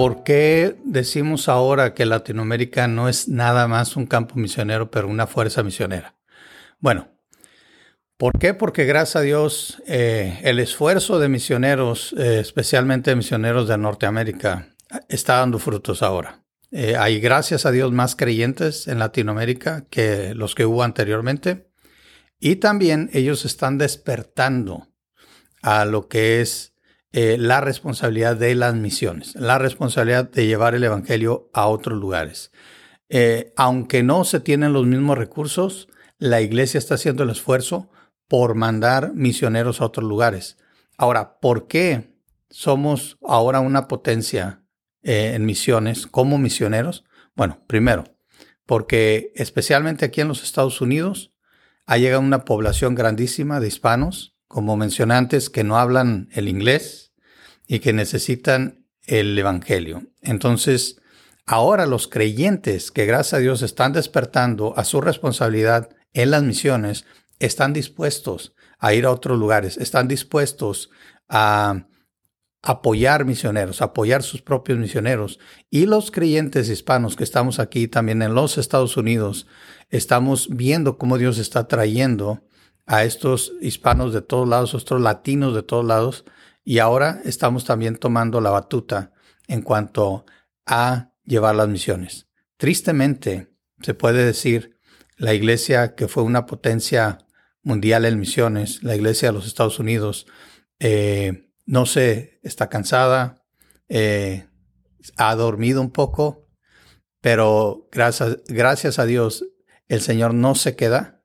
¿por qué decimos ahora que Latinoamérica no es nada más un campo misionero, pero una fuerza misionera? Bueno, ¿por qué? Porque gracias a Dios eh, el esfuerzo de misioneros, eh, especialmente misioneros de Norteamérica, está dando frutos ahora. Eh, hay gracias a Dios más creyentes en Latinoamérica que los que hubo anteriormente. Y también ellos están despertando a lo que es eh, la responsabilidad de las misiones, la responsabilidad de llevar el Evangelio a otros lugares. Eh, aunque no se tienen los mismos recursos, la iglesia está haciendo el esfuerzo por mandar misioneros a otros lugares. Ahora, ¿por qué somos ahora una potencia eh, en misiones como misioneros? Bueno, primero, porque especialmente aquí en los Estados Unidos ha llegado una población grandísima de hispanos como mencioné antes, que no hablan el inglés y que necesitan el Evangelio. Entonces, ahora los creyentes que gracias a Dios están despertando a su responsabilidad en las misiones, están dispuestos a ir a otros lugares, están dispuestos a apoyar misioneros, apoyar sus propios misioneros. Y los creyentes hispanos que estamos aquí también en los Estados Unidos, estamos viendo cómo Dios está trayendo a estos hispanos de todos lados, estos latinos de todos lados, y ahora estamos también tomando la batuta en cuanto a llevar las misiones. Tristemente, se puede decir, la iglesia que fue una potencia mundial en misiones, la iglesia de los Estados Unidos, eh, no sé, está cansada, eh, ha dormido un poco, pero gracias a Dios el Señor no se queda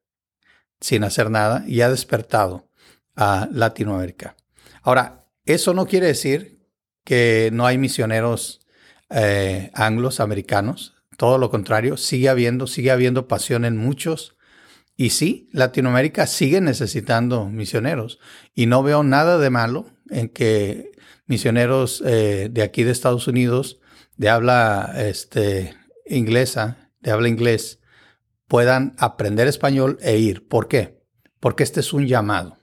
sin hacer nada y ha despertado a Latinoamérica. Ahora, eso no quiere decir que no hay misioneros eh, anglos americanos. Todo lo contrario, sigue habiendo, sigue habiendo pasión en muchos. Y sí, Latinoamérica sigue necesitando misioneros. Y no veo nada de malo en que misioneros eh, de aquí de Estados Unidos, de habla este, inglesa, de habla inglés, puedan aprender español e ir. ¿Por qué? Porque este es un llamado.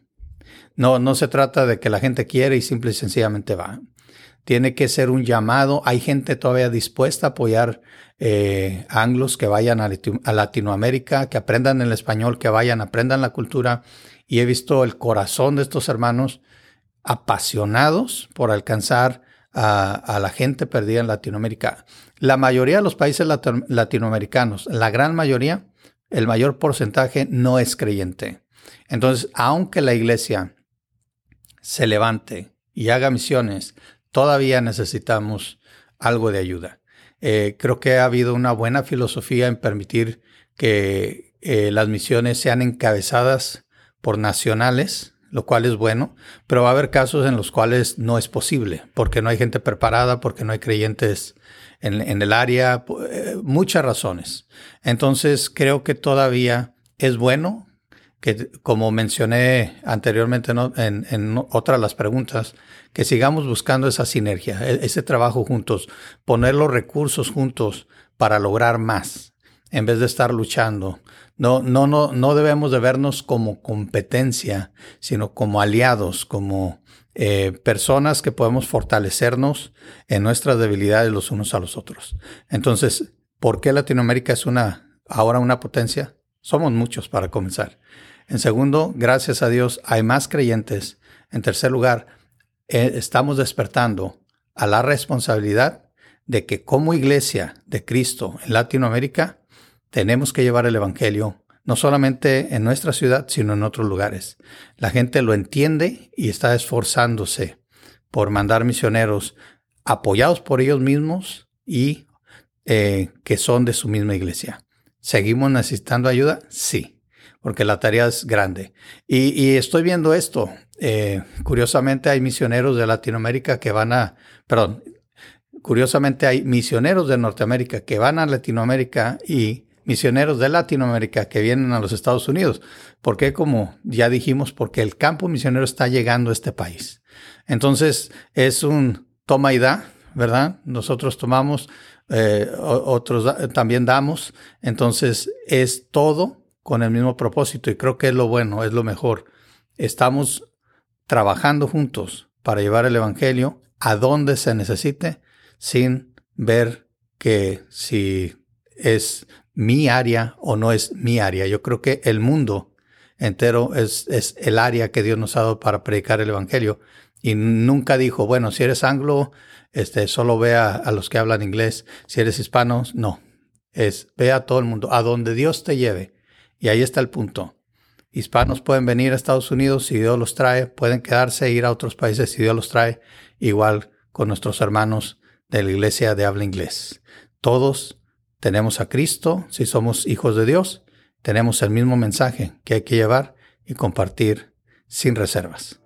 No, no se trata de que la gente quiere y simple y sencillamente va. Tiene que ser un llamado. Hay gente todavía dispuesta a apoyar eh, anglos que vayan a, a Latinoamérica, que aprendan el español, que vayan, aprendan la cultura. Y he visto el corazón de estos hermanos apasionados por alcanzar a, la gente perdida en Latinoamérica. La mayoría de los países latinoamericanos, la gran mayoría, el mayor porcentaje no es creyente. Entonces, aunque la iglesia se levante y haga misiones, todavía necesitamos algo de ayuda. Eh, creo que ha habido una buena filosofía en permitir que eh, las misiones sean encabezadas por nacionales, lo cual es bueno, pero va a haber casos en los cuales no es posible, porque no hay gente preparada, porque no hay creyentes en, el área, eh, muchas razones. Entonces creo que todavía es bueno que, como mencioné anteriormente en, en otras las preguntas, que sigamos buscando esa sinergia, e, ese trabajo juntos, poner los recursos juntos para lograr más, en vez de estar luchando. No, no, no, no debemos de vernos como competencia, sino como aliados, como eh, personas que podemos fortalecernos en nuestras debilidades los unos a los otros. Entonces, ¿por qué Latinoamérica es una, ahora una potencia? Somos muchos para comenzar. En segundo, gracias a Dios hay más creyentes. En tercer lugar, eh, estamos despertando a la responsabilidad de que como iglesia de Cristo en Latinoamérica tenemos que llevar el Evangelio no solamente en nuestra ciudad, sino en otros lugares. La gente lo entiende y está esforzándose por mandar misioneros apoyados por ellos mismos y eh, que son de su misma iglesia. ¿Seguimos necesitando ayuda? Sí, porque la tarea es grande. Y, estoy viendo esto. Eh, curiosamente hay misioneros de Latinoamérica que van a, perdón, curiosamente hay misioneros de Norteamérica que van a Latinoamérica y misioneros de Latinoamérica que vienen a los Estados Unidos. Porque, como ya dijimos, porque el campo misionero está llegando a este país. Entonces, es un toma y da, ¿verdad? Nosotros tomamos, eh, otros también damos. Entonces, es todo con el mismo propósito y creo que es lo bueno, es lo mejor. Estamos trabajando juntos para llevar el Evangelio a donde se necesite sin ver que si es mi área o no es mi área. Yo creo que el mundo entero es, es el área que Dios nos ha dado para predicar el Evangelio. Y nunca dijo, bueno, si eres anglo, este, solo ve a, los que hablan inglés. Si eres hispano, no. Es ve a todo el mundo, a donde Dios te lleve. Y ahí está el punto. Hispanos pueden venir a Estados Unidos si Dios los trae, pueden quedarse e ir a otros países si Dios los trae, igual con nuestros hermanos de la iglesia de habla inglés. Todos tenemos a Cristo, si somos hijos de Dios, tenemos el mismo mensaje que hay que llevar y compartir sin reservas.